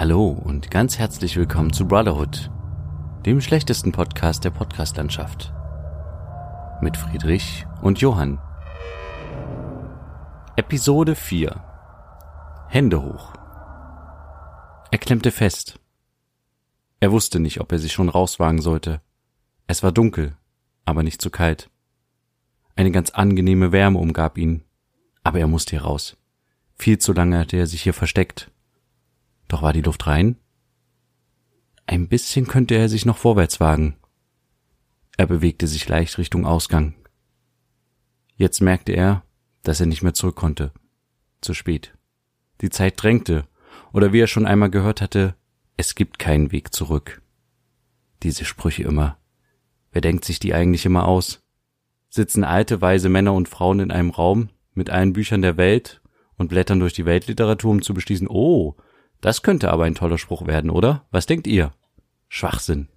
Hallo und ganz herzlich willkommen zu Brotherhood, dem schlechtesten Podcast der Podcastlandschaft. Mit Friedrich und Johann. Episode 4 Hände hoch. Er klemmte fest. Er wusste nicht, ob er sich schon rauswagen sollte. Es war dunkel, aber nicht zu kalt. Eine ganz angenehme Wärme umgab ihn, aber er musste hier raus. Viel zu lange hatte er sich hier versteckt doch war die Luft rein? Ein bisschen könnte er sich noch vorwärts wagen. Er bewegte sich leicht Richtung Ausgang. Jetzt merkte er, dass er nicht mehr zurück konnte. Zu spät. Die Zeit drängte, oder wie er schon einmal gehört hatte, es gibt keinen Weg zurück. Diese Sprüche immer. Wer denkt sich die eigentlich immer aus? Sitzen alte, weise Männer und Frauen in einem Raum mit allen Büchern der Welt und blättern durch die Weltliteratur, um zu beschließen, oh, das könnte aber ein toller Spruch werden, oder? Was denkt ihr? Schwachsinn.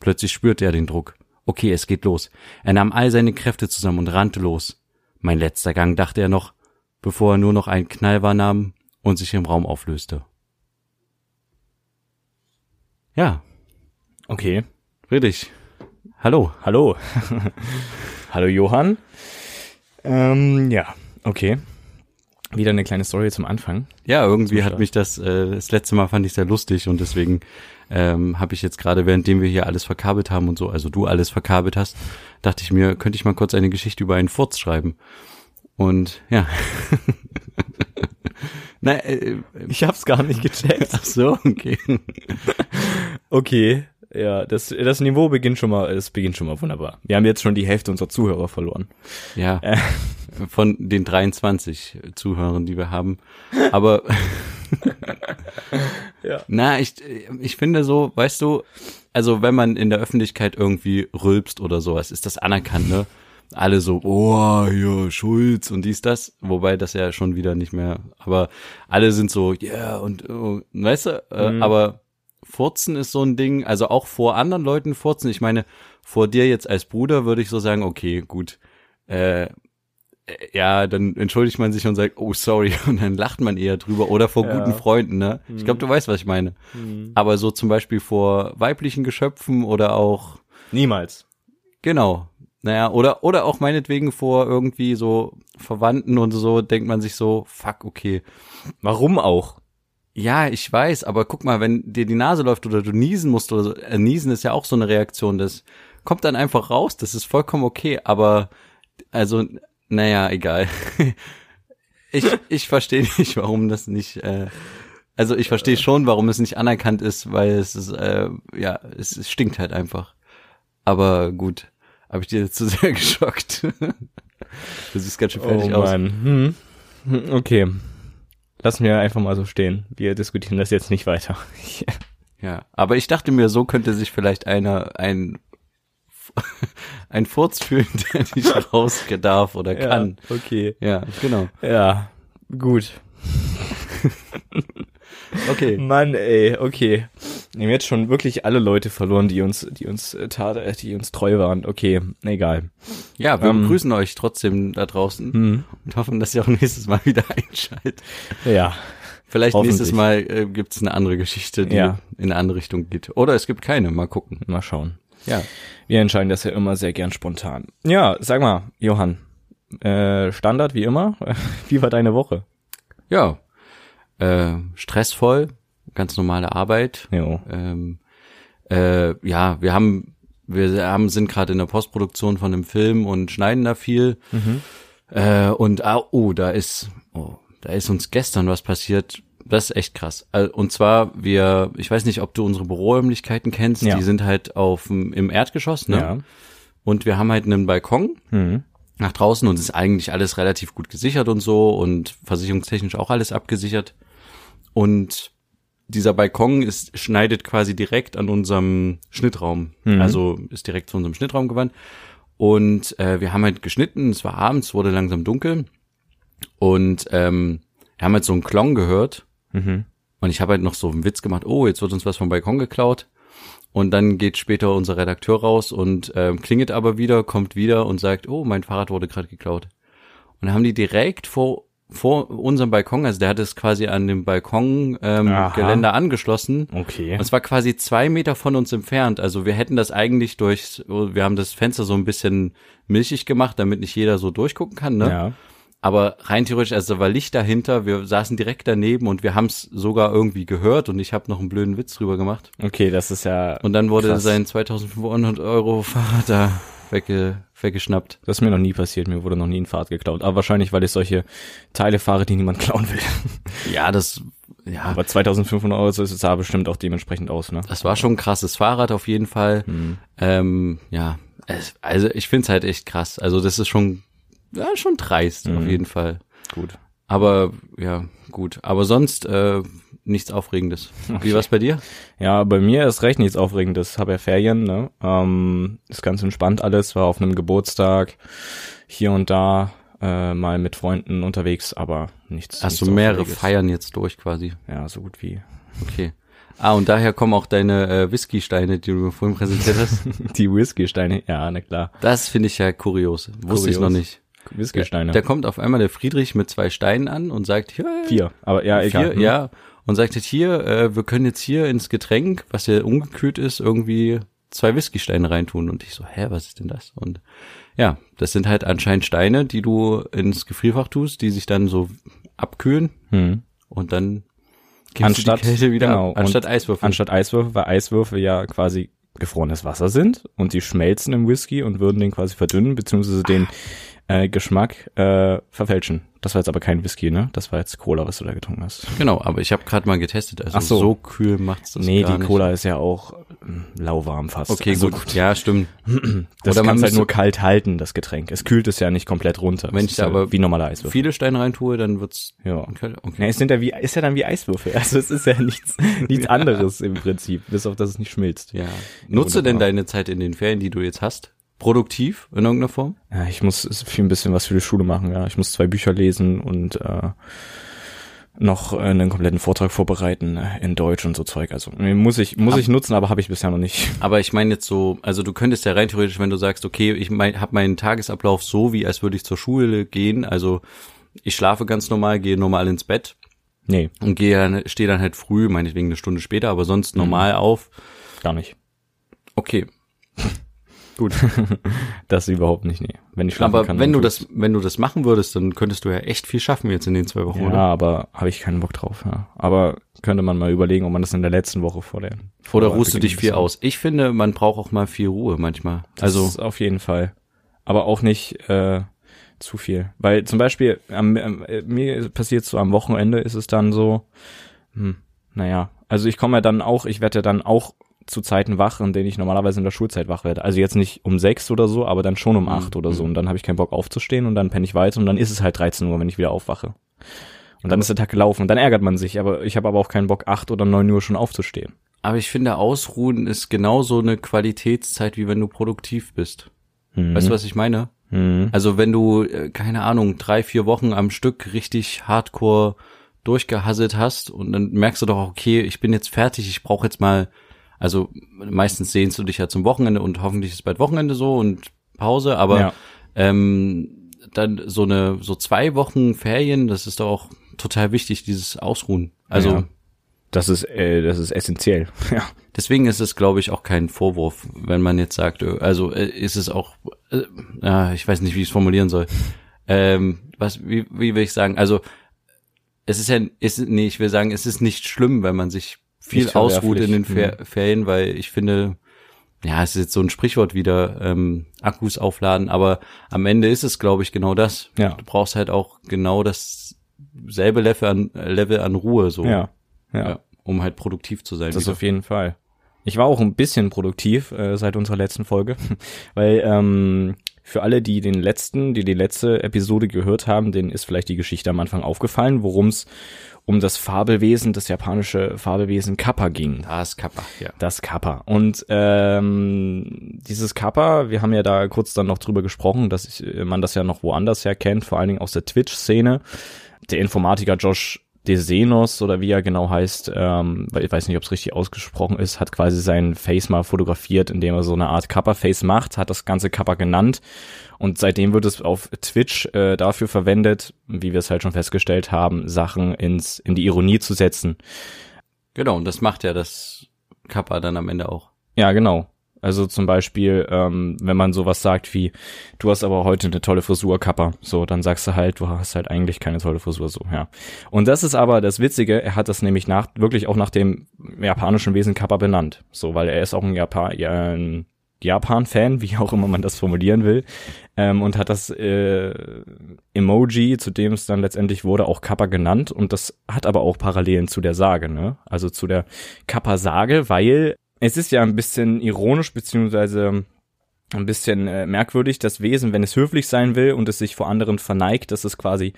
Plötzlich spürte er den Druck. Okay, es geht los. Er nahm all seine Kräfte zusammen und rannte los. Mein letzter Gang, dachte er noch, bevor er nur noch einen Knall wahrnahm und sich im Raum auflöste. Ja. Okay. Friedrich. Hallo. Hallo. Hallo Johann. Ähm, ja, okay. Wieder eine kleine Story zum Anfang. Ja, irgendwie hat mich das, äh, das letzte Mal fand ich sehr lustig und deswegen ähm, habe ich jetzt gerade, währenddem wir hier alles verkabelt haben und so, also du alles verkabelt hast, dachte ich mir, könnte ich mal kurz eine Geschichte über einen Furz schreiben. Und ja. Nein, äh, ich hab's gar nicht gecheckt. Ach so, okay. okay, ja, das, das Niveau beginnt schon mal, es beginnt schon mal wunderbar. Wir haben jetzt schon die Hälfte unserer Zuhörer verloren. Ja. Äh. Von den 23 Zuhörern, die wir haben. Aber ja. na, ich, ich finde so, weißt du, also wenn man in der Öffentlichkeit irgendwie rülpst oder sowas, ist das anerkannt, ne? Alle so, oh, hier, Schulz und dies, das, wobei das ja schon wieder nicht mehr, aber alle sind so, ja, yeah, und, uh, weißt du, äh, mhm. aber Furzen ist so ein Ding, also auch vor anderen Leuten furzen. Ich meine, vor dir jetzt als Bruder würde ich so sagen, okay, gut, äh, ja, dann entschuldigt man sich und sagt, oh sorry, und dann lacht man eher drüber oder vor ja. guten Freunden, ne? Ich glaube, du weißt, was ich meine. Mhm. Aber so zum Beispiel vor weiblichen Geschöpfen oder auch niemals. Genau. Naja, oder oder auch meinetwegen vor irgendwie so Verwandten und so denkt man sich so, fuck, okay. Warum auch? Ja, ich weiß, aber guck mal, wenn dir die Nase läuft oder du niesen musst oder so, äh, niesen ist ja auch so eine Reaktion, das kommt dann einfach raus, das ist vollkommen okay, aber also, naja, egal. ich ich verstehe nicht, warum das nicht, äh, also ich verstehe schon, warum es nicht anerkannt ist, weil es ist, äh, ja, es, es stinkt halt einfach. Aber gut, habe ich dir zu sehr geschockt. du siehst ganz schön fertig oh, aus. Hm. Okay. Lassen wir einfach mal so stehen. Wir diskutieren das jetzt nicht weiter. ja, aber ich dachte mir, so könnte sich vielleicht einer ein ein Furz fühlen, der nicht raus darf oder kann. Ja, okay. Ja, genau. Ja, gut. Okay. Mann, ey, okay. Wir haben jetzt schon wirklich alle Leute verloren, die uns, die uns, äh, äh, die uns treu waren. Okay, egal. Ja, wir ähm, begrüßen euch trotzdem da draußen hm. und hoffen, dass ihr auch nächstes Mal wieder einschaltet. Ja. Vielleicht nächstes Mal äh, gibt es eine andere Geschichte, die ja. in eine andere Richtung geht. Oder es gibt keine. Mal gucken. Mal schauen. Ja. Wir entscheiden das ja immer sehr gern spontan. Ja, sag mal, Johann. Äh, Standard wie immer. wie war deine Woche? Ja, äh, stressvoll, ganz normale Arbeit. Ähm, äh, ja, wir haben, wir haben, sind gerade in der Postproduktion von einem Film und schneiden da viel. Mhm. Äh, und ah, oh, da ist, oh, da ist uns gestern was passiert. Das ist echt krass. Äh, und zwar, wir, ich weiß nicht, ob du unsere Büroräumlichkeiten kennst, ja. die sind halt auf im Erdgeschoss, ne? Ja. Und wir haben halt einen Balkon. Mhm nach draußen und ist eigentlich alles relativ gut gesichert und so und versicherungstechnisch auch alles abgesichert. Und dieser Balkon ist, schneidet quasi direkt an unserem Schnittraum. Mhm. Also ist direkt zu unserem Schnittraum gewandt. Und äh, wir haben halt geschnitten, es war abends, wurde langsam dunkel. Und ähm, wir haben halt so einen Klong gehört. Mhm. Und ich habe halt noch so einen Witz gemacht, oh, jetzt wird uns was vom Balkon geklaut. Und dann geht später unser Redakteur raus und ähm, klingelt aber wieder, kommt wieder und sagt, oh, mein Fahrrad wurde gerade geklaut. Und dann haben die direkt vor vor unserem Balkon, also der hat es quasi an dem Balkon ähm. Geländer angeschlossen. Okay. Und es war quasi zwei Meter von uns entfernt. Also wir hätten das eigentlich durch, wir haben das Fenster so ein bisschen milchig gemacht, damit nicht jeder so durchgucken kann, ne? Ja. Aber rein theoretisch, also da war Licht dahinter, wir saßen direkt daneben und wir haben es sogar irgendwie gehört und ich habe noch einen blöden Witz drüber gemacht. Okay, das ist ja. Und dann wurde Krass. sein 2500 Euro Fahrrad da wegge weggeschnappt. Das ist mir noch nie passiert. Mir wurde noch nie ein Fahrrad geklaut. Aber wahrscheinlich, weil ich solche Teile fahre, die niemand klauen will. Ja, das, ja, Aber 2500 Euro, das sah bestimmt auch dementsprechend aus, ne? das war schon ein krasses Fahrrad auf jeden Fall. Mhm. Ähm, ja, es, also ich find's halt echt krass. Also das ist schon, ja, schon dreist Mhm. auf jeden Fall. Gut. Aber ja, gut. Aber sonst äh, nichts Aufregendes. Wie war's bei dir? Ja, bei mir ist recht nichts Aufregendes. Hab ja Ferien, ne? Ähm, ist ganz entspannt alles. War auf einem Geburtstag hier und da äh, mal mit Freunden unterwegs, aber nichts. Hast du mehrere Aufregendes. Feiern jetzt durch quasi? Ja, so gut wie. Okay. Ah, und daher kommen auch deine äh, Whisky-Steine, die du mir vorhin präsentiert hast. Die Whisky-Steine, ja, na klar. Das finde ich ja kurios. Wusste ich Kurios. noch nicht. Whisky-Steine. Da kommt auf einmal der Friedrich mit zwei Steinen an und sagt, hier, Vier. Aber ja, egal. vier, Hm. ja, und sagt jetzt hier, äh, wir können jetzt hier ins Getränk, was ja ungekühlt ist, irgendwie zwei Whisky-Steine reintun. Und ich so, hä, was ist denn das? Und ja, das sind halt anscheinend Steine, die du ins Gefrierfach tust, die sich dann so abkühlen Hm. und dann Anstatt, genau, ab, anstatt Eiswürfel. Anstatt Eiswürfel, weil Eiswürfel ja quasi gefrorenes Wasser sind und die schmelzen im Whisky und würden den quasi verdünnen, beziehungsweise den äh, Geschmack äh, verfälschen. Das war jetzt aber kein Whisky, ne? Das war jetzt Cola, was du da getrunken hast. genau, aber ich habe gerade mal getestet, also Ach so. so. kühl macht's das nee, gar die nicht. Cola ist ja auch ähm, lauwarm fast. Okay, Also gut. Ja, stimmt. Das Oder man halt nur kalt halten, das Getränk. Es kühlt es ja nicht komplett runter. Wenn ich da aber wie normaler Eiswürfel. Viele Steine reintue, dann wird's Ja. okay. Ja, es sind ja wie, ist ja dann wie Eiswürfel. Also es ist ja nichts, nichts anderes im Prinzip, bis auf dass es nicht schmilzt. Ja. Nutze Wunderbar. denn deine Zeit in den Ferien, die du jetzt hast, produktiv in irgendeiner Form? Ja, ich muss viel ein bisschen was für die Schule machen, ja. Ich muss zwei Bücher lesen und äh, noch äh, einen kompletten Vortrag vorbereiten äh, in Deutsch und so Zeug. Also muss ich muss ich nutzen, aber habe ich bisher noch nicht. Aber ich meine jetzt so, also du könntest ja rein theoretisch, wenn du sagst, okay, ich mein, habe meinen Tagesablauf so, wie als würde ich zur Schule gehen, also ich schlafe ganz normal, gehe normal ins Bett Nee, und gehe stehe dann halt früh, meinetwegen eine Stunde später, aber sonst normal auf. gar nicht. Okay, Gut. das überhaupt nicht, nee. Wenn ich schlafen aber kann. wenn du das, wenn du das machen würdest, dann könntest du ja echt viel schaffen jetzt in den zwei Wochen, Ja, oder? aber habe ich keinen Bock drauf, ja. Aber könnte man mal überlegen, ob man das in der letzten Woche vor der vor der ruhst du dich viel aus? Ich finde, man braucht auch mal viel Ruhe manchmal. Das also ist auf jeden Fall. Aber auch nicht äh, zu viel. Weil zum Beispiel, am, äh, mir passiert so am Wochenende ist es dann so, hm, naja, also ich komme ja dann auch, ich werde ja dann auch zu Zeiten wach, in denen ich normalerweise in der Schulzeit wach werde. Also jetzt nicht um sechs oder so, aber dann schon um acht oder so. Und dann habe ich keinen Bock aufzustehen und dann penne ich weiter und dann ist es halt 13 Uhr, wenn ich wieder aufwache. Und dann ist der Tag gelaufen und dann ärgert man sich, aber ich habe aber auch keinen Bock, acht oder neun Uhr schon aufzustehen. Aber ich finde, Ausruhen ist genauso eine Qualitätszeit, wie wenn du produktiv bist. Mhm. Weißt du, was ich meine? Mhm. Also wenn du, äh, keine Ahnung, drei, vier Wochen am Stück richtig hardcore durchgehasselt hast und dann merkst du doch, okay, ich bin jetzt fertig, ich brauche jetzt mal, also meistens sehnst du dich ja zum Wochenende und hoffentlich ist bald Wochenende so und Pause, aber Ja. ähm, dann so eine, so zwei Wochen Ferien, das ist doch auch total wichtig, dieses Ausruhen. Also Ja. Das ist, äh, das ist essentiell. Ja. Deswegen ist es, glaube ich, auch kein Vorwurf, wenn man jetzt sagt, äh, also äh, ist es auch, äh, ja, ich weiß nicht, wie ich es formulieren soll. Ähm, was, wie, wie will ich sagen? Also es ist ja, ist, nee, ich will sagen, es ist nicht schlimm, wenn man sich viel ausruht in den verwerflich, Fer Ferien, weil ich finde, ja, es ist jetzt so ein Sprichwort wieder, ähm, Akkus aufladen, aber am Ende ist es, glaube ich, genau das. Ja. Du brauchst halt auch genau dasselbe Level an, Level an Ruhe, so, Ja. Ja. ja, um halt produktiv zu sein. Das wieder. auf jeden Fall. Ich war auch ein bisschen produktiv äh, seit unserer letzten Folge, weil ähm, für alle, die den letzten, die die letzte Episode gehört haben, denen ist vielleicht die Geschichte am Anfang aufgefallen, worum es um das Fabelwesen, das japanische Fabelwesen Kappa ging. Das Kappa, ja. Das Kappa. Und ähm, dieses Kappa, wir haben ja da kurz dann noch drüber gesprochen, dass ich, man das ja noch woanders her kennt, vor allen Dingen aus der Twitch-Szene. Der Informatiker Josh Desenos oder wie er genau heißt, ähm, weil ich weiß nicht, ob es richtig ausgesprochen ist, hat quasi sein Face mal fotografiert, indem er so eine Art Kappa-Face macht, hat das ganze Kappa genannt und seitdem wird es auf Twitch äh, dafür verwendet, wie wir es halt schon festgestellt haben, Sachen ins in die Ironie zu setzen. Genau, und das macht ja das Kappa dann am Ende auch. Ja, genau. Also zum Beispiel, ähm, wenn man sowas sagt wie, du hast aber heute eine tolle Frisur, Kappa, so, dann sagst du halt, du hast halt eigentlich keine tolle Frisur, so, ja. Und das ist aber das Witzige, er hat das nämlich nach, wirklich auch nach dem japanischen Wesen Kappa benannt, so, weil er ist auch ein Japan, ja, ein Japan-Fan, wie auch immer man das formulieren will, ähm, und hat das äh, Emoji, zu dem es dann letztendlich wurde, auch Kappa genannt und das hat aber auch Parallelen zu der Sage, ne? Also zu der Kappa-Sage, weil es ist ja ein bisschen ironisch beziehungsweise ein bisschen äh, merkwürdig, das Wesen, wenn es höflich sein will und es sich vor anderen verneigt, dass es quasi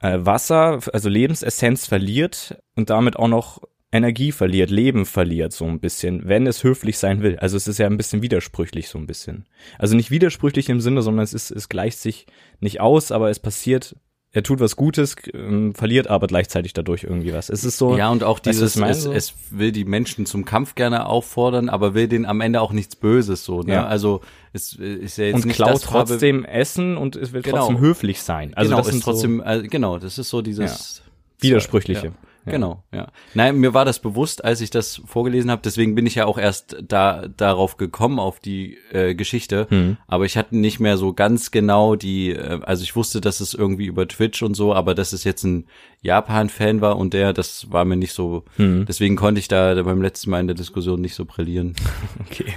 äh, Wasser, also Lebensessenz verliert und damit auch noch Energie verliert, Leben verliert so ein bisschen, wenn es höflich sein will. Also es ist ja ein bisschen widersprüchlich so ein bisschen. Also nicht widersprüchlich im Sinne, sondern es ist, es gleicht sich nicht aus, aber es passiert er tut was Gutes, ähm, verliert aber gleichzeitig dadurch irgendwie was. Es ist so. Ja, und auch dieses, es, es, will die Menschen zum Kampf gerne auffordern, aber will denen am Ende auch nichts Böses so. Ne? Ja. Also es ist ja jetzt und nicht klaut das trotzdem habe, Essen und es will genau. trotzdem höflich sein. Also genau, das ist trotzdem, so, äh, genau, das ist so dieses ja. widersprüchliche. Ja. Ja. Genau, ja. Nein, mir war das bewusst, als ich das vorgelesen habe. Deswegen bin ich ja auch erst da darauf gekommen auf die äh, Geschichte. Mhm. Aber ich hatte nicht mehr so ganz genau die. Äh, also ich wusste, dass es irgendwie über Twitch und so, aber dass es jetzt ein Japan-Fan war und der, das war mir nicht so. Mhm. Deswegen konnte ich da beim letzten Mal in der Diskussion nicht so brillieren. Okay.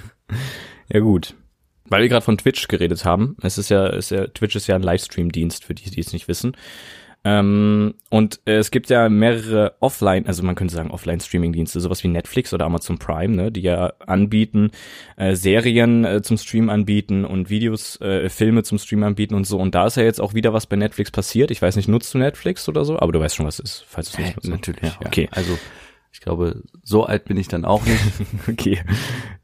Ja gut. Weil wir gerade von Twitch geredet haben, es ist ja, ist ja, Twitch ist ja ein Livestream-Dienst für die, die es nicht wissen. Ähm, und äh, es gibt ja mehrere Offline, also man könnte sagen Offline-Streaming-Dienste, sowas wie Netflix oder Amazon Prime, ne, die ja anbieten, äh, Serien äh, zum Stream anbieten und Videos, äh, Filme zum Stream anbieten und so. Und da ist ja jetzt auch wieder was bei Netflix passiert. Ich weiß nicht, nutzt du Netflix oder so? Aber du weißt schon, was es ist, falls du es nicht nutzt. Natürlich, ja, okay. Also ich glaube, so alt bin ich dann auch nicht. okay.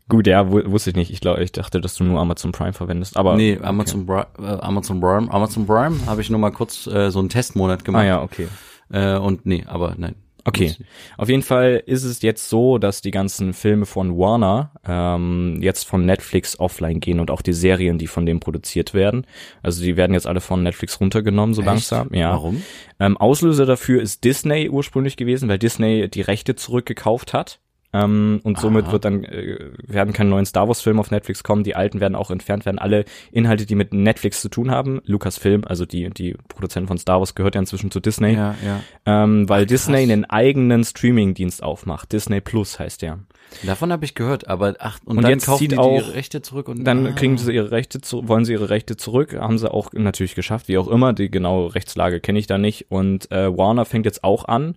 Gut, ja, wusste ich nicht. Ich glaube, ich dachte, dass du nur Amazon Prime verwendest. Aber nee, Amazon okay. Prime, äh, Amazon Prime, Amazon Prime habe ich nur mal kurz äh, so einen Testmonat gemacht. Ah ja, okay. Äh, und nee, aber nein. Okay. Auf jeden Fall ist es jetzt so, dass die ganzen Filme von Warner ähm, jetzt von Netflix offline gehen und auch die Serien, die von dem produziert werden. Also die werden jetzt alle von Netflix runtergenommen, so Echt? langsam. Ja. Warum? Ähm, Auslöser dafür ist Disney ursprünglich gewesen, weil Disney die Rechte zurückgekauft hat. Ähm, und somit Aha. wird dann äh, werden keine neuen Star Wars Filme auf Netflix kommen. Die alten werden auch entfernt werden. Alle Inhalte, die mit Netflix zu tun haben, Lucasfilm, also die die Produzenten von Star Wars gehört ja inzwischen zu Disney, ja, ja. Ähm, weil Ach, Disney einen eigenen Streaming-Dienst aufmacht. Disney Plus heißt der. Davon habe ich gehört, aber ach und, und dann jetzt kaufen die, auch, ihre Rechte zurück und dann ah. kriegen sie ihre Rechte zu, wollen sie ihre Rechte zurück, haben sie auch natürlich geschafft, wie auch immer. Die genaue Rechtslage kenne ich da nicht und äh, Warner fängt jetzt auch an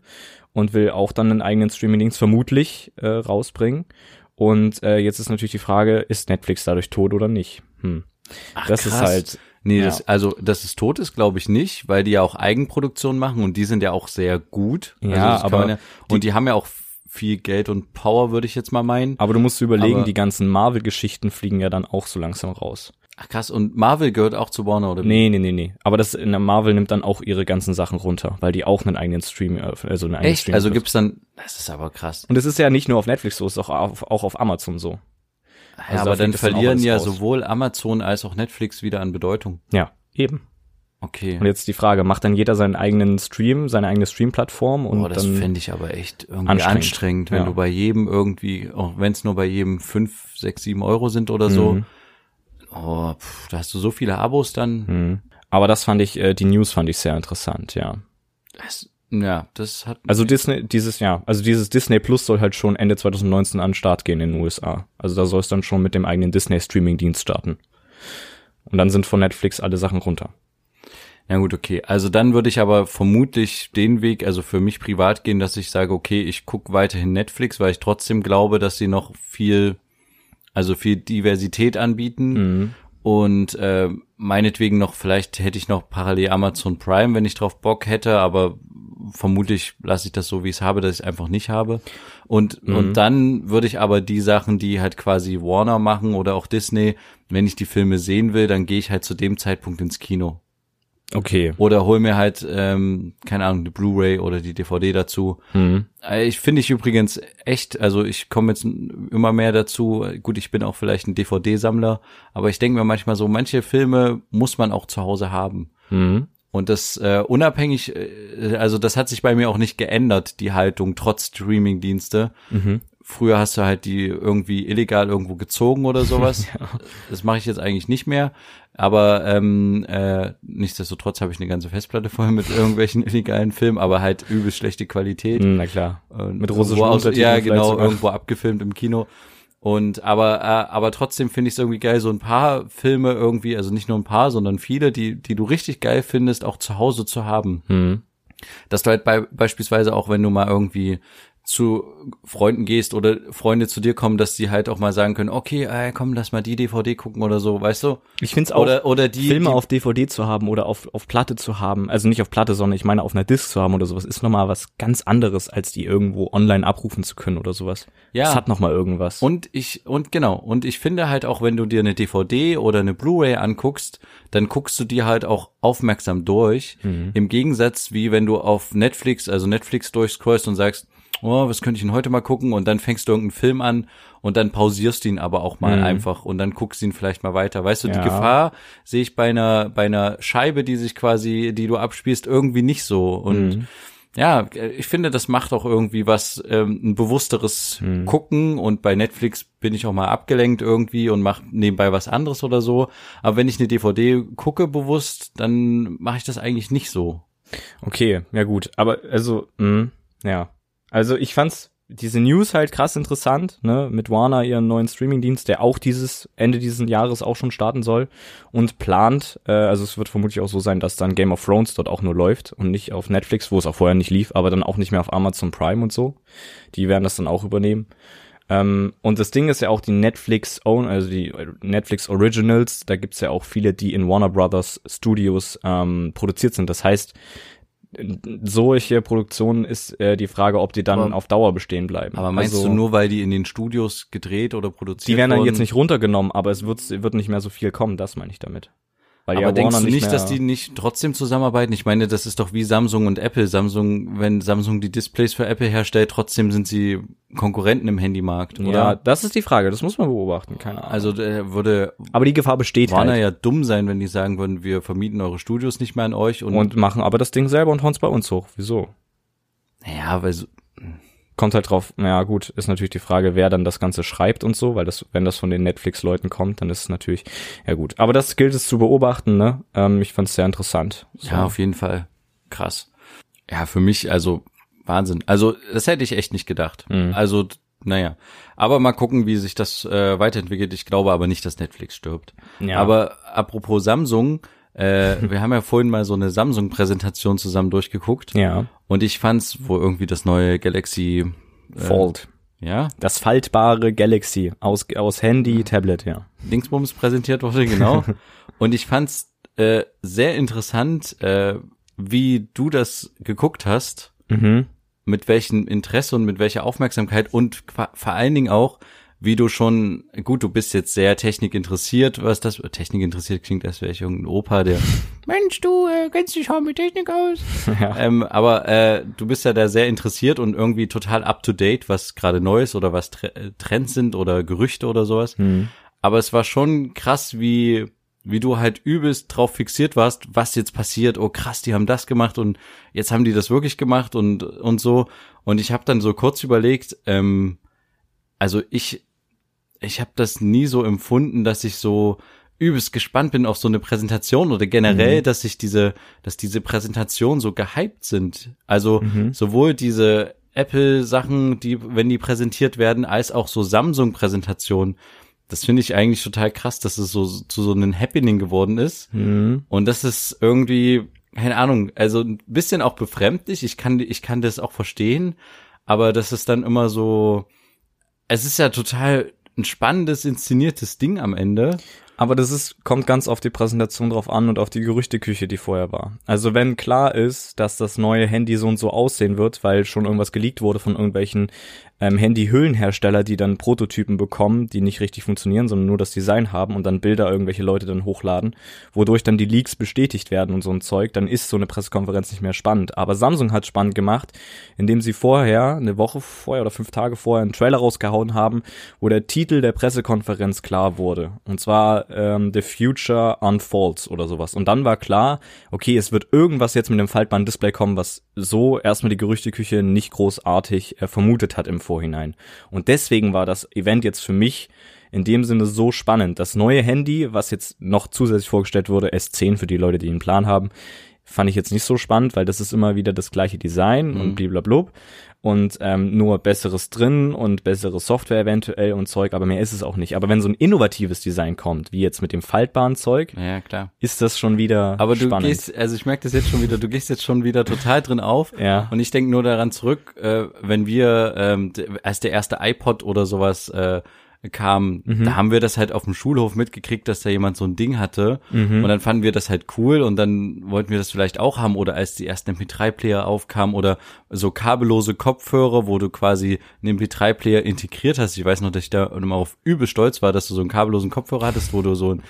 und will auch dann einen eigenen Streaming-Dienst vermutlich äh, rausbringen. Und äh, jetzt ist natürlich die Frage, ist Netflix dadurch tot oder nicht? Hm. Ach, das krass. ist halt. Nee, ja. das, also dass es tot ist, glaube ich nicht, weil die ja auch Eigenproduktion machen und die sind ja auch sehr gut. Ja, also aber ja, und die, die haben ja auch viel Geld und Power, würde ich jetzt mal meinen. Aber du musst überlegen, aber die ganzen Marvel-Geschichten fliegen ja dann auch so langsam raus. Ach krass, und Marvel gehört auch zu Warner, oder? Nee, nee, nee, nee. Aber das in der Marvel nimmt dann auch ihre ganzen Sachen runter, weil die auch einen eigenen Stream, äh, also einen eigenen Echt? Stream. Also gibt's dann, das ist aber krass. Und es ist ja nicht nur auf Netflix so, es ist auch auf, auch auf Amazon so. Also ja, aber dann verlieren dann ja raus. sowohl Amazon als auch Netflix wieder an Bedeutung. Ja, eben. Okay. Und jetzt die Frage, macht dann jeder seinen eigenen Stream, seine eigene Stream-Plattform und oh, das fände ich aber echt irgendwie anstrengend, anstrengend wenn ja. du bei jedem irgendwie, auch wenn es nur bei jedem fünf, sechs, sieben Euro sind oder so, mhm Oh, pff, da hast du so viele Abos dann. Hm. Aber das fand ich, äh, die News fand ich sehr interessant, ja. Das, ja, das hat. Also Disney, dieses Jahr, also dieses Disney Plus soll halt schon Ende 2019 an den Start gehen in den USA. Also da soll es dann schon mit dem eigenen Disney Streaming Dienst starten. Und dann sind von Netflix alle Sachen runter. Ja gut, okay. Also dann würde ich aber vermutlich den Weg, also für mich privat gehen, dass ich sage, okay, ich gucke weiterhin Netflix, weil ich trotzdem glaube, dass sie noch viel also viel Diversität anbieten mhm. und äh, meinetwegen noch, vielleicht hätte ich noch parallel Amazon Prime, wenn ich drauf Bock hätte, aber vermutlich lasse ich das so, wie ich es habe, dass ich einfach nicht habe. Und, mhm. und dann würde ich aber die Sachen, die halt quasi Warner machen oder auch Disney, wenn ich die Filme sehen will, dann gehe ich halt zu dem Zeitpunkt ins Kino. Okay. Oder hol mir halt, ähm, keine Ahnung, die Blu-ray oder die DVD dazu. Mhm. Äh, Ich finde ich übrigens echt, also ich komme jetzt immer mehr dazu, gut, ich bin auch vielleicht ein DVD-Sammler, aber ich denke mir manchmal so, manche Filme muss man auch zu Hause haben. Mhm. Und das äh, unabhängig, äh, also das hat sich bei mir auch nicht geändert, die Haltung, trotz Streaming-Dienste. Mhm. Früher hast du halt die irgendwie illegal irgendwo gezogen oder sowas. Das mache ich jetzt eigentlich nicht mehr. Aber ähm, äh, nichtsdestotrotz habe ich eine ganze Festplatte voll mit irgendwelchen illegalen Filmen, aber halt übelst schlechte Qualität. Mhm, Na klar. Und Mit russischen Untertiteln Ja, genau, sogar. irgendwo abgefilmt im Kino. Und aber äh, aber trotzdem finde ich es irgendwie geil, so ein paar Filme irgendwie, also nicht nur ein paar, sondern viele, die die du richtig geil findest, auch zu Hause zu haben. Mhm. Dass du halt bei, beispielsweise auch, wenn du mal irgendwie zu Freunden gehst oder Freunde zu dir kommen, dass die halt auch mal sagen können, okay, ey, komm, lass mal die DVD gucken oder so, weißt du? Ich find's auch, Oder oder die Filme die, auf DVD zu haben oder auf, auf Platte zu haben, also nicht auf Platte, sondern ich meine auf einer Disc zu haben oder sowas, ist nochmal was ganz anderes, als die irgendwo online abrufen zu können oder sowas. Ja. Das hat nochmal irgendwas. Und ich, und genau, und ich finde halt auch, wenn du dir eine DVD oder eine Blu-ray anguckst, dann guckst du die halt auch aufmerksam durch. Mhm. Im Gegensatz, wie wenn du auf Netflix, also Netflix durchscrollst und sagst, oh, was könnte ich denn heute mal gucken? Und dann fängst du irgendeinen Film an und dann pausierst du ihn aber auch mal Mhm. einfach und dann guckst du ihn vielleicht mal weiter. Weißt du, die Ja. Gefahr sehe ich bei einer, bei einer Scheibe, die sich quasi, die du abspielst, irgendwie nicht so. Und Mhm. ja, ich finde, das macht auch irgendwie was, ähm, ein bewussteres Hm. Gucken und bei Netflix bin ich auch mal abgelenkt irgendwie und mache nebenbei was anderes oder so. Aber wenn ich eine DVD gucke bewusst, dann mache ich das eigentlich nicht so. Okay, ja gut. Aber also, mh, ja. Also ich fand's diese News halt krass interessant, ne, mit Warner ihren neuen Streamingdienst, der auch dieses Ende dieses Jahres auch schon starten soll und plant, äh, also es wird vermutlich auch so sein, dass dann Game of Thrones dort auch nur läuft und nicht auf Netflix, wo es auch vorher nicht lief, aber dann auch nicht mehr auf Amazon Prime und so. Die werden das dann auch übernehmen. Ähm, und das Ding ist ja auch die Netflix Own, also die Netflix Originals, da gibt's ja auch viele, die in Warner Brothers Studios ähm, produziert sind. Das heißt, solche Produktionen ist äh, die Frage, ob die dann Aber- auf Dauer bestehen bleiben. Aber meinst also, du nur, weil die in den Studios gedreht oder produziert die werden dann wurden? jetzt nicht runtergenommen, aber es wird, wird nicht mehr so viel kommen, das meine ich damit. Weil Aber ja denkst Warner du nicht, mehr, dass die nicht trotzdem zusammenarbeiten? Ich meine, das ist doch wie Samsung und Apple. Samsung, wenn Samsung die Displays für Apple herstellt, trotzdem sind sie Konkurrenten im Handymarkt, oder? Ja, das ist die Frage, das muss man beobachten, keine Ahnung. Also äh, würde aber die Gefahr besteht Warner halt. ja dumm sein, wenn die sagen würden, wir vermieten eure Studios nicht mehr an euch und, Und machen aber das Ding selber und hauen bei uns hoch. Wieso? ja, weil so, kommt halt drauf, naja gut, ist natürlich die Frage, wer dann das Ganze schreibt und so, weil das, wenn das von den Netflix-Leuten kommt, dann ist es natürlich, ja gut. Aber das gilt es zu beobachten, ne? Ähm, ich fand es sehr interessant. So. ja, auf jeden Fall krass. Ja, für mich also Wahnsinn. Also das hätte ich echt nicht gedacht. Mhm. Also naja, aber mal gucken, wie sich das äh, weiterentwickelt. Ich glaube aber nicht, dass Netflix stirbt. Ja. Aber apropos Samsung, äh, wir haben ja vorhin mal so eine Samsung-Präsentation zusammen durchgeguckt ja, und ich fand's, wo irgendwie das neue Galaxy, Fold. ja, Das faltbare Galaxy aus, aus Handy, Tablet, ja. Dingsbums präsentiert wurde, genau. und ich fand's äh, sehr interessant, äh, wie du das geguckt hast, Mhm. mit welchem Interesse und mit welcher Aufmerksamkeit und vor allen Dingen auch, wie du schon, gut, du bist jetzt sehr Technik interessiert, was das, Technik interessiert klingt, als wäre ich irgendein Opa, der, Mensch, du äh, kennst dich auch mit Technik aus. Ja. ähm, aber äh, du bist ja da sehr interessiert und irgendwie total up to date, was gerade neu ist oder was Tre äh, Trends sind oder Gerüchte oder sowas. Mhm. Aber es war schon krass, wie, wie du halt übelst drauf fixiert warst, was jetzt passiert. Oh krass, die haben das gemacht und jetzt haben die das wirklich gemacht und, und so. Und ich habe dann so kurz überlegt, ähm, also ich, ich habe das nie so empfunden, dass ich so übelst gespannt bin auf so eine Präsentation oder generell, dass sich diese, dass diese Präsentationen so gehypt sind. Also Mhm. sowohl diese Apple-Sachen, die, wenn die präsentiert werden, als auch so Samsung-Präsentationen. Das finde ich eigentlich total krass, dass es so zu so einem Happening geworden ist. Mhm. Und das ist irgendwie, keine Ahnung, also ein bisschen auch befremdlich. Ich kann, ich kann das auch verstehen, aber das ist dann immer so, es ist ja total ein spannendes, inszeniertes Ding am Ende. Aber das ist, kommt ganz auf die Präsentation drauf an und auf die Gerüchteküche, die vorher war. Also wenn klar ist, dass das neue Handy so und so aussehen wird, weil schon irgendwas geleakt wurde von irgendwelchen ähm, Handy-Hüllenhersteller, die dann Prototypen bekommen, die nicht richtig funktionieren, sondern nur das Design haben und dann Bilder irgendwelche Leute dann hochladen, wodurch dann die Leaks bestätigt werden und so ein Zeug, dann ist so eine Pressekonferenz nicht mehr spannend. Aber Samsung hat spannend gemacht, indem sie vorher, eine Woche vorher oder fünf Tage vorher, einen Trailer rausgehauen haben, wo der Titel der Pressekonferenz klar wurde. Und zwar ähm, The Future Unfolds oder sowas. Und dann war klar, okay, es wird irgendwas jetzt mit dem faltbaren Display kommen, was so erstmal die Gerüchteküche nicht großartig äh, vermutet hat im Vorhinein. Und deswegen war das Event jetzt für mich in dem Sinne so spannend. Das neue Handy, was jetzt noch zusätzlich vorgestellt wurde, S10 für die Leute, die einen Plan haben, fand ich jetzt nicht so spannend, weil das ist immer wieder das gleiche Design Mhm. und blablabla und ähm, nur besseres drin und bessere Software eventuell und Zeug, aber mehr ist es auch nicht. Aber wenn so ein innovatives Design kommt, wie jetzt mit dem faltbaren Zeug, Ja, klar. ist das schon wieder Aber du spannend. gehst, also ich merke das jetzt schon wieder, du gehst jetzt schon wieder total drin auf. Ja. Und ich denke nur daran zurück, äh, wenn wir, ähm, als der erste iPod oder sowas äh, kam, Mhm. da haben wir das halt auf dem Schulhof mitgekriegt, dass da jemand so ein Ding hatte. Mhm. Und dann fanden wir das halt cool und dann wollten wir das vielleicht auch haben. Oder als die ersten MP3-Player aufkamen oder so kabellose Kopfhörer, wo du quasi einen MP3-Player integriert hast. Ich weiß noch, dass ich da immer auf übel stolz war, dass du so einen kabellosen Kopfhörer hattest, wo du so ein,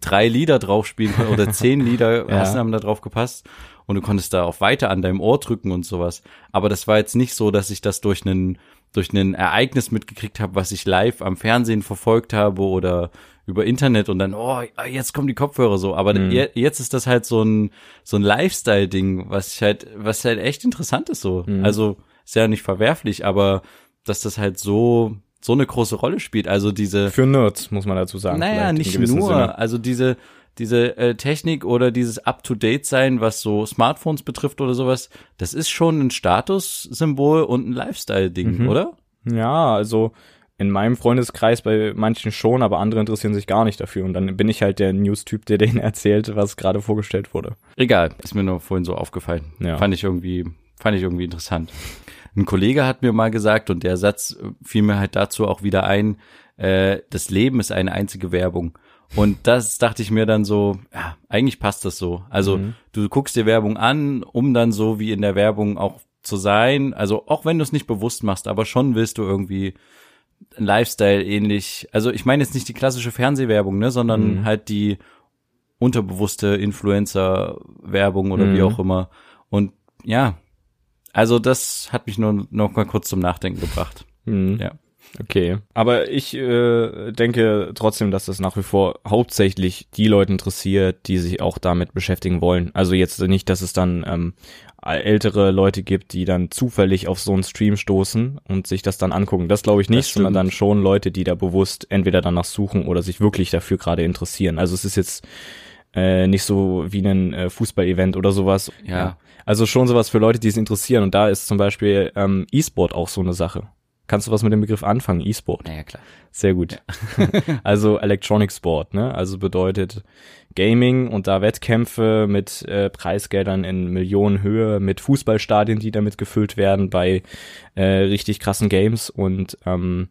drei Lieder drauf spielen konntest oder zehn Lieder Ja. hast, haben da drauf gepasst und du konntest da auf weiter an deinem Ohr drücken und sowas. Aber das war jetzt nicht so, dass ich das durch einen durch ein Ereignis mitgekriegt habe, was ich live am Fernsehen verfolgt habe oder über Internet und dann, oh, jetzt kommen die Kopfhörer so. Aber je, jetzt ist das halt so ein, so ein Lifestyle-Ding, was ich halt, was halt echt interessant ist so. Also, ist ja nicht verwerflich, aber dass das halt so, so eine große Rolle spielt. Also diese, Für Nerds, muss man dazu sagen. naja, nicht nur. Sinne. Also diese, diese äh, Technik oder dieses Up-to-Date-Sein, was so Smartphones betrifft oder sowas, das ist schon ein Statussymbol und ein Lifestyle-Ding, Mhm. oder? Ja, also in meinem Freundeskreis bei manchen schon, aber andere interessieren sich gar nicht dafür. Und dann bin ich halt der News-Typ, der denen erzählt, was gerade vorgestellt wurde. Egal, ist mir nur vorhin so aufgefallen. Ja. Fand ich irgendwie, fand ich irgendwie interessant. Ein Kollege hat mir mal gesagt, und der Satz fiel mir halt dazu auch wieder ein, äh, das Leben ist eine einzige Werbung. Und das dachte ich mir dann so, ja, eigentlich passt das so. Also Mhm. du guckst dir Werbung an, um dann so wie in der Werbung auch zu sein. Also auch wenn du es nicht bewusst machst, aber schon willst du irgendwie ein Lifestyle ähnlich. Also ich meine jetzt nicht die klassische Fernsehwerbung, ne, sondern Mhm. halt die unterbewusste Influencer-Werbung oder wie Mhm. auch immer. Und ja, also das hat mich nur noch mal kurz zum Nachdenken gebracht. Hm. Ja. Okay. Aber ich äh, denke trotzdem, dass das nach wie vor hauptsächlich die Leute interessiert, die sich auch damit beschäftigen wollen. Also jetzt nicht, dass es dann ähm, ältere Leute gibt, die dann zufällig auf so einen Stream stoßen und sich das dann angucken. Das glaube ich nicht, sondern dann schon Leute, die da bewusst entweder danach suchen oder sich wirklich dafür gerade interessieren. Also es ist jetzt äh, nicht so wie ein äh, Fußball-Event oder sowas. Ja. Also schon sowas für Leute, die es interessieren. Und da ist zum Beispiel ähm, E-Sport auch so eine Sache. Kannst du was mit dem Begriff anfangen? E-Sport. Naja, klar. Sehr gut. also Electronic Sport, ne? Also bedeutet Gaming und da Wettkämpfe mit äh, Preisgeldern in Millionenhöhe, mit Fußballstadien, die damit gefüllt werden bei äh, richtig krassen Games und ähm,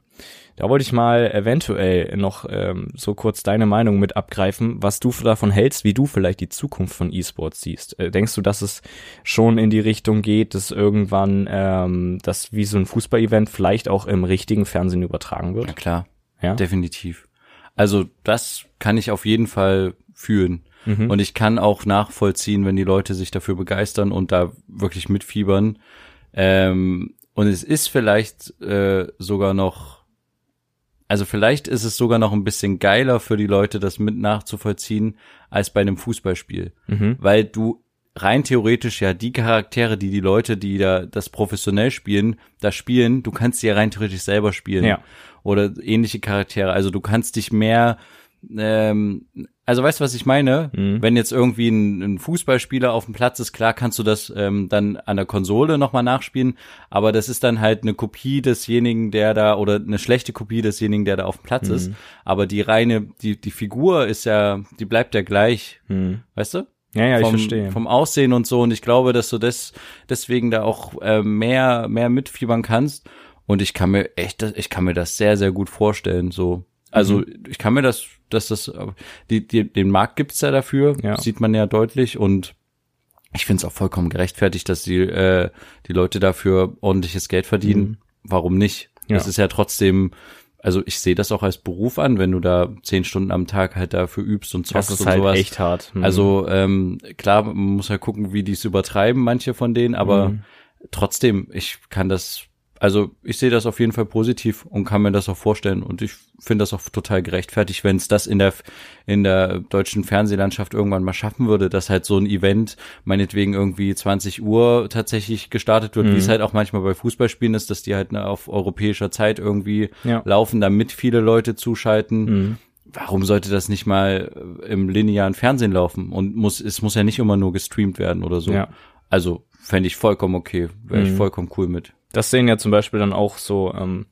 da wollte ich mal eventuell noch ähm, so kurz deine Meinung mit abgreifen, was du davon hältst, wie du vielleicht die Zukunft von E-Sports siehst. Äh, denkst du, dass es schon in die Richtung geht, dass irgendwann ähm, das wie so ein Fußballevent vielleicht auch im richtigen Fernsehen übertragen wird? Ja, klar. Ja. Definitiv. Also das kann ich auf jeden Fall fühlen. Mhm. Und ich kann auch nachvollziehen, wenn die Leute sich dafür begeistern und da wirklich mitfiebern. Ähm, und es ist vielleicht äh, sogar noch, also vielleicht ist es sogar noch ein bisschen geiler für die Leute, das mit nachzuvollziehen, als bei einem Fußballspiel. Mhm. Weil du rein theoretisch ja die Charaktere, die die Leute, die da das professionell spielen, da spielen, du kannst sie ja rein theoretisch selber spielen. Ja. Oder ähnliche Charaktere. Also du kannst dich mehr, ähm, also weißt du, was ich meine? Mhm. Wenn jetzt irgendwie ein, ein Fußballspieler auf dem Platz ist, klar kannst du das ähm, dann an der Konsole nochmal nachspielen, aber das ist dann halt eine Kopie desjenigen, der da, oder eine schlechte Kopie desjenigen, der da auf dem Platz Mhm. ist. Aber die reine, die, die Figur ist ja, die bleibt ja gleich, Mhm. weißt du? Ja, ja, ich vom, verstehe. vom Aussehen und so. Und ich glaube, dass du das deswegen da auch äh, mehr, mehr mitfiebern kannst. Und ich kann mir echt, ich kann mir das sehr, sehr gut vorstellen. So, Also Mhm. ich kann mir das, dass das, die, die, den Markt gibt's ja dafür, Ja. sieht man ja deutlich und ich finde es auch vollkommen gerechtfertigt, dass die, äh, die Leute dafür ordentliches Geld verdienen. Warum nicht? Mhm. Ja. Es ist ja trotzdem, also ich sehe das auch als Beruf an, wenn du da zehn Stunden am Tag halt dafür übst und zockst Das ist und halt sowas. echt hart. Mhm. Also ähm, klar, man muss ja gucken, wie die es übertreiben, manche von denen, aber Mhm. trotzdem, ich kann das, also ich sehe das auf jeden Fall positiv und kann mir das auch vorstellen und ich finde das auch total gerechtfertigt, wenn es das in der in der deutschen Fernsehlandschaft irgendwann mal schaffen würde, dass halt so ein Event meinetwegen irgendwie 20 Uhr tatsächlich gestartet wird, wie es halt auch manchmal bei Fußballspielen ist, dass die halt ne, auf europäischer Zeit irgendwie Ja. laufen, damit viele Leute zuschalten Mhm. warum sollte das nicht mal äh, im linearen Fernsehen laufen? Und muss, es muss ja nicht immer nur gestreamt werden oder so. Ja. Also fände ich vollkommen okay, wäre ich Mhm. vollkommen cool mit. Das sehen ja zum Beispiel dann auch so ähm,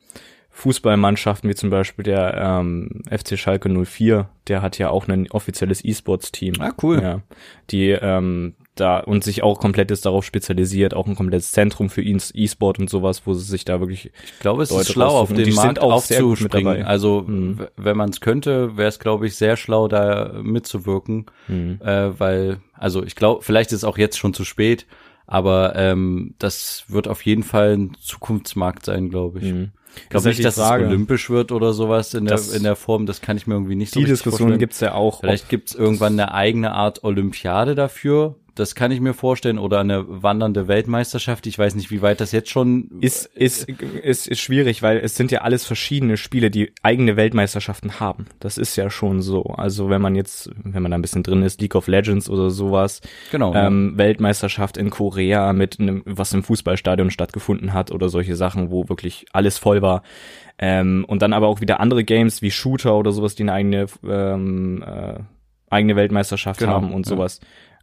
Fußballmannschaften wie zum Beispiel der ähm, FC Schalke 04, der hat ja auch ein offizielles E-Sports-Team. Ah, cool. Ja, die ähm, da und sich auch komplett jetzt darauf spezialisiert, auch ein komplettes Zentrum für E-Sport und sowas, wo sie sich da wirklich Ich glaube, es Leute ist schlau, auf den die Markt aufzuspringen. Also Mhm. wenn man es könnte, wäre es, glaube ich, sehr schlau, da mitzuwirken. Mhm. Äh, weil, also ich glaube, vielleicht ist es auch jetzt schon zu spät, aber ähm, das wird auf jeden Fall ein Zukunftsmarkt sein, glaube ich. Mhm. Ich Das glaube halt nicht, dass Frage. es olympisch wird oder sowas in der, Das- in der Form, das kann ich mir irgendwie nicht so die Diskussion vorstellen. gibt's ja auch. Vielleicht gibt's irgendwann eine eigene Art Olympiade dafür. Das kann ich mir vorstellen. Oder eine wandernde Weltmeisterschaft. Ich weiß nicht, wie weit das jetzt schon ist, ist, ist, ist schwierig, weil es sind ja alles verschiedene Spiele, die eigene Weltmeisterschaften haben. Das ist ja schon so. Also wenn man jetzt, wenn man da ein bisschen drin ist, League of Legends oder sowas, Genau. ähm, Weltmeisterschaft in Korea mit einem, was im Fußballstadion stattgefunden hat oder solche Sachen, wo wirklich alles voll war. Ähm, und dann aber auch wieder andere Games wie Shooter oder sowas, die eine eigene, ähm, äh, eigene Weltmeisterschaft Genau, haben und ja.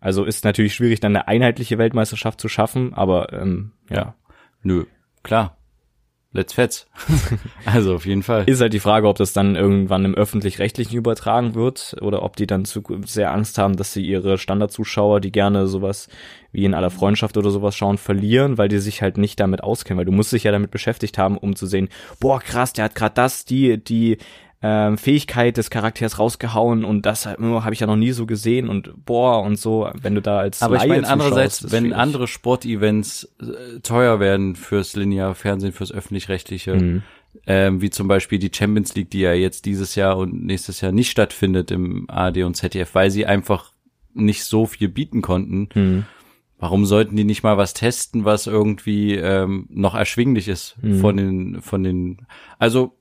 Also ist natürlich schwierig, dann eine einheitliche Weltmeisterschaft zu schaffen, aber ähm, ja. Ja. Nö, klar. Let's fetz. also auf jeden Fall. Ist halt die Frage, ob das dann irgendwann im öffentlich-rechtlichen übertragen wird oder ob die dann zu sehr Angst haben, dass sie ihre Standardzuschauer, die gerne sowas wie in aller Freundschaft oder sowas schauen, verlieren, weil die sich halt nicht damit auskennen, weil du musst dich ja damit beschäftigt haben, um zu sehen, boah, krass, der hat gerade das, die, die ähm, Fähigkeit des Charakters rausgehauen und das oh, habe ich ja noch nie so gesehen und boah und so, wenn du da als Aber ich Laie meine zuschaust, andererseits, wenn schwierig. andere Sportevents äh, teuer werden fürs lineare Fernsehen, fürs öffentlich-rechtliche, Mhm. ähm, wie zum Beispiel die Champions League, die ja jetzt dieses Jahr und nächstes Jahr nicht stattfindet im ARD und ZDF, weil sie einfach nicht so viel bieten konnten. Mhm. Warum sollten die nicht mal was testen, was irgendwie ähm, noch erschwinglich ist Mhm. von den von den also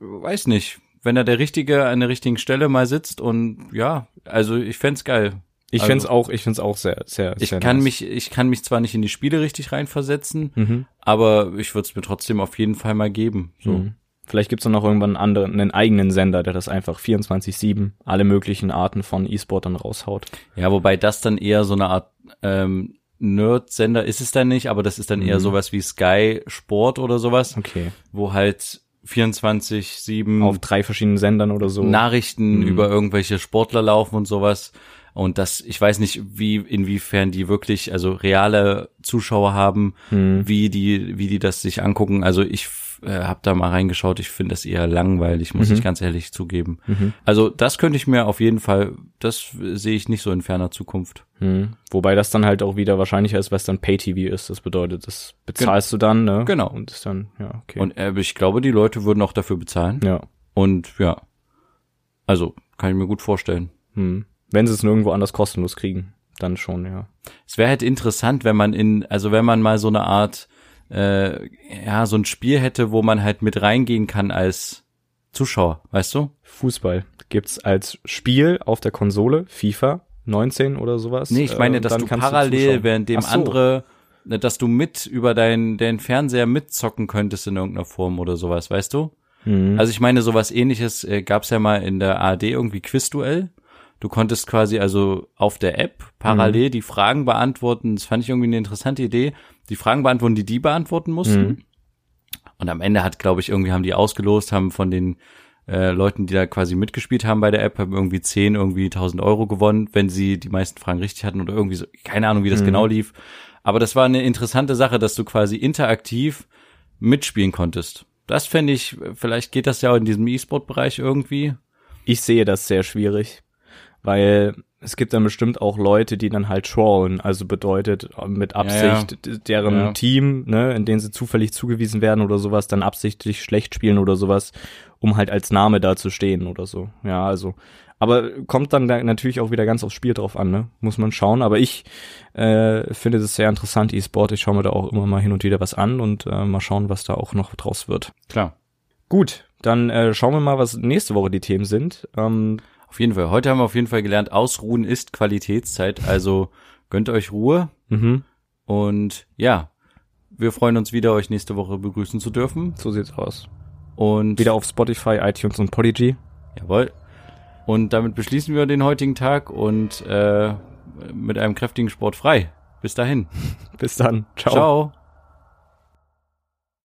weiß nicht, wenn da der Richtige an der richtigen Stelle mal sitzt und ja, also ich fänd's geil. Ich Also- find's auch, ich find's auch sehr, sehr, Ich sehr kann nice. mich, ich kann mich zwar nicht in die Spiele richtig reinversetzen, Mhm. aber ich würde es mir trotzdem auf jeden Fall mal geben. So. Mhm. Vielleicht gibt's dann noch irgendwann einen anderen, einen eigenen Sender, der das einfach 24-7, alle möglichen Arten von E-Sport dann raushaut. Ja, wobei das dann eher so eine Art ähm, Nerd-Sender ist es dann nicht, aber das ist dann eher Mhm. sowas wie Sky Sport oder sowas, Okay. wo halt 24-7 Auf drei verschiedenen Sendern oder so. Nachrichten Mhm. über irgendwelche Sportler laufen und sowas. Und das, ich weiß nicht, wie, inwiefern die wirklich, also reale Zuschauer haben, Mhm. wie die, wie die das sich angucken. Also ich äh, habe da mal reingeschaut. Ich finde das eher langweilig, muss Mhm. ich ganz ehrlich zugeben. Mhm. Also das könnte ich mir auf jeden Fall, das sehe ich nicht so in ferner Zukunft. Mhm. Wobei das dann halt auch wieder wahrscheinlicher ist, weil es dann Pay-TV ist. Das bedeutet, das bezahlst du dann, ne? Genau. Und ist dann, ja, okay. Und äh, ich glaube, die Leute würden auch dafür bezahlen. ja. Und ja, also kann ich mir gut vorstellen. Mhm. Wenn sie es nirgendwo anders kostenlos kriegen, dann schon, ja. Es wäre halt interessant, wenn man in, also wenn man mal so eine Art, äh, ja, so ein Spiel hätte, wo man halt mit reingehen kann als Zuschauer, weißt du? Fußball gibt's als Spiel auf der Konsole, FIFA 19 oder sowas. Nee, ich meine, Äh, dass du parallel, zuschauen. während dem so. andere, ne, dass du mit über deinen, deinen Fernseher mitzocken könntest in irgendeiner Form oder sowas, weißt du? Mhm. Also ich meine, sowas ähnliches äh, gab's ja mal in der ARD irgendwie Quizduell. Du konntest quasi also auf der App parallel Mhm. die Fragen beantworten. Das fand ich irgendwie eine interessante Idee. Die Fragen beantworten, die die beantworten mussten. Mhm. Und am Ende hat, glaube ich, irgendwie haben die ausgelost, haben von den äh, Leuten, die da quasi mitgespielt haben bei der App, haben irgendwie 10, irgendwie 1000 Euro gewonnen, wenn sie die meisten Fragen richtig hatten oder irgendwie so. Keine Ahnung, wie das Mhm. genau lief. Aber das war eine interessante Sache, dass du quasi interaktiv mitspielen konntest. Das fände ich, vielleicht geht das ja auch in diesem E-Sport-Bereich irgendwie. Ich sehe das sehr schwierig, weil es gibt dann bestimmt auch Leute, die dann halt trollen, also bedeutet äh, mit Absicht Ja, deren Ja. Team, ne, in den sie zufällig zugewiesen werden oder sowas, dann absichtlich schlecht spielen oder sowas, um halt als Name da zu stehen oder so. Ja, also. Aber kommt dann da natürlich auch wieder ganz aufs Spiel drauf an, ne? Muss man schauen. Aber ich äh, finde das sehr interessant, E-Sport. Ich schaue mir da auch immer mal hin und wieder was an und äh, mal schauen, was da auch noch draus wird. Klar. Gut, dann äh, schauen wir mal, was nächste Woche die Themen sind. Ähm, Auf jeden Fall. Heute haben wir auf jeden Fall gelernt, Ausruhen ist Qualitätszeit. Also gönnt euch Ruhe. mhm, Und ja, wir freuen uns wieder, euch nächste Woche begrüßen zu dürfen. so sieht's aus. Und Wieder auf Spotify, iTunes und Podigy. Jawohl. Und damit beschließen wir den heutigen Tag und äh, mit einem kräftigen Sport frei. Bis dahin. Bis dann. Ciao. Ciao.